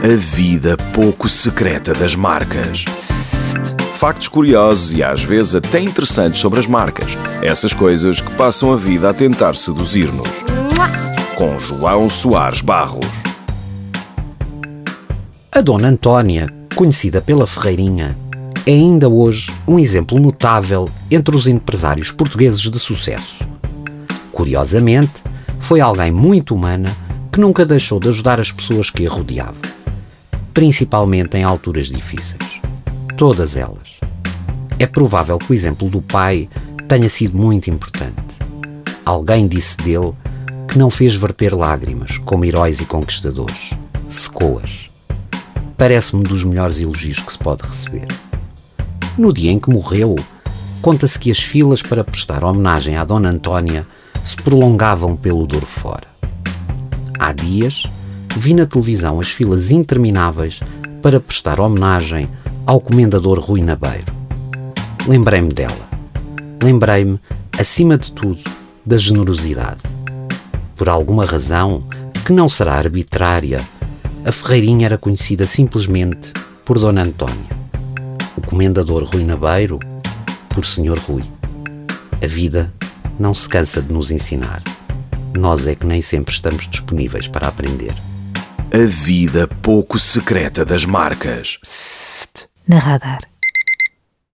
A vida pouco secreta das marcas. Factos curiosos e às vezes até interessantes sobre as marcas. Essas coisas que passam a vida a tentar seduzir-nos. Com João Soares Barros. A Dona Antónia, conhecida pela Ferreirinha, é ainda hoje um exemplo notável entre os empresários portugueses de sucesso. Curiosamente, foi alguém muito humana que nunca deixou de ajudar as pessoas que a rodeavam, principalmente em alturas difíceis. Todas elas. É provável que o exemplo do pai tenha sido muito importante. Alguém disse dele que não fez verter lágrimas como heróis e conquistadores, secou-as. Parece-me dos melhores elogios que se pode receber. No dia em que morreu, conta-se que as filas para prestar homenagem à Dona Antónia se prolongavam pelo Douro fora. Há dias, vi na televisão as filas intermináveis para prestar homenagem ao comendador Rui Nabeiro. Lembrei-me dela. Lembrei-me, acima de tudo, da generosidade. Por alguma razão, que não será arbitrária, a Ferreirinha era conhecida simplesmente por Dona Antónia. O comendador Rui Nabeiro, por Senhor Rui. A vida não se cansa de nos ensinar. Nós é que nem sempre estamos disponíveis para aprender. A vida pouco secreta das marcas. Na radar.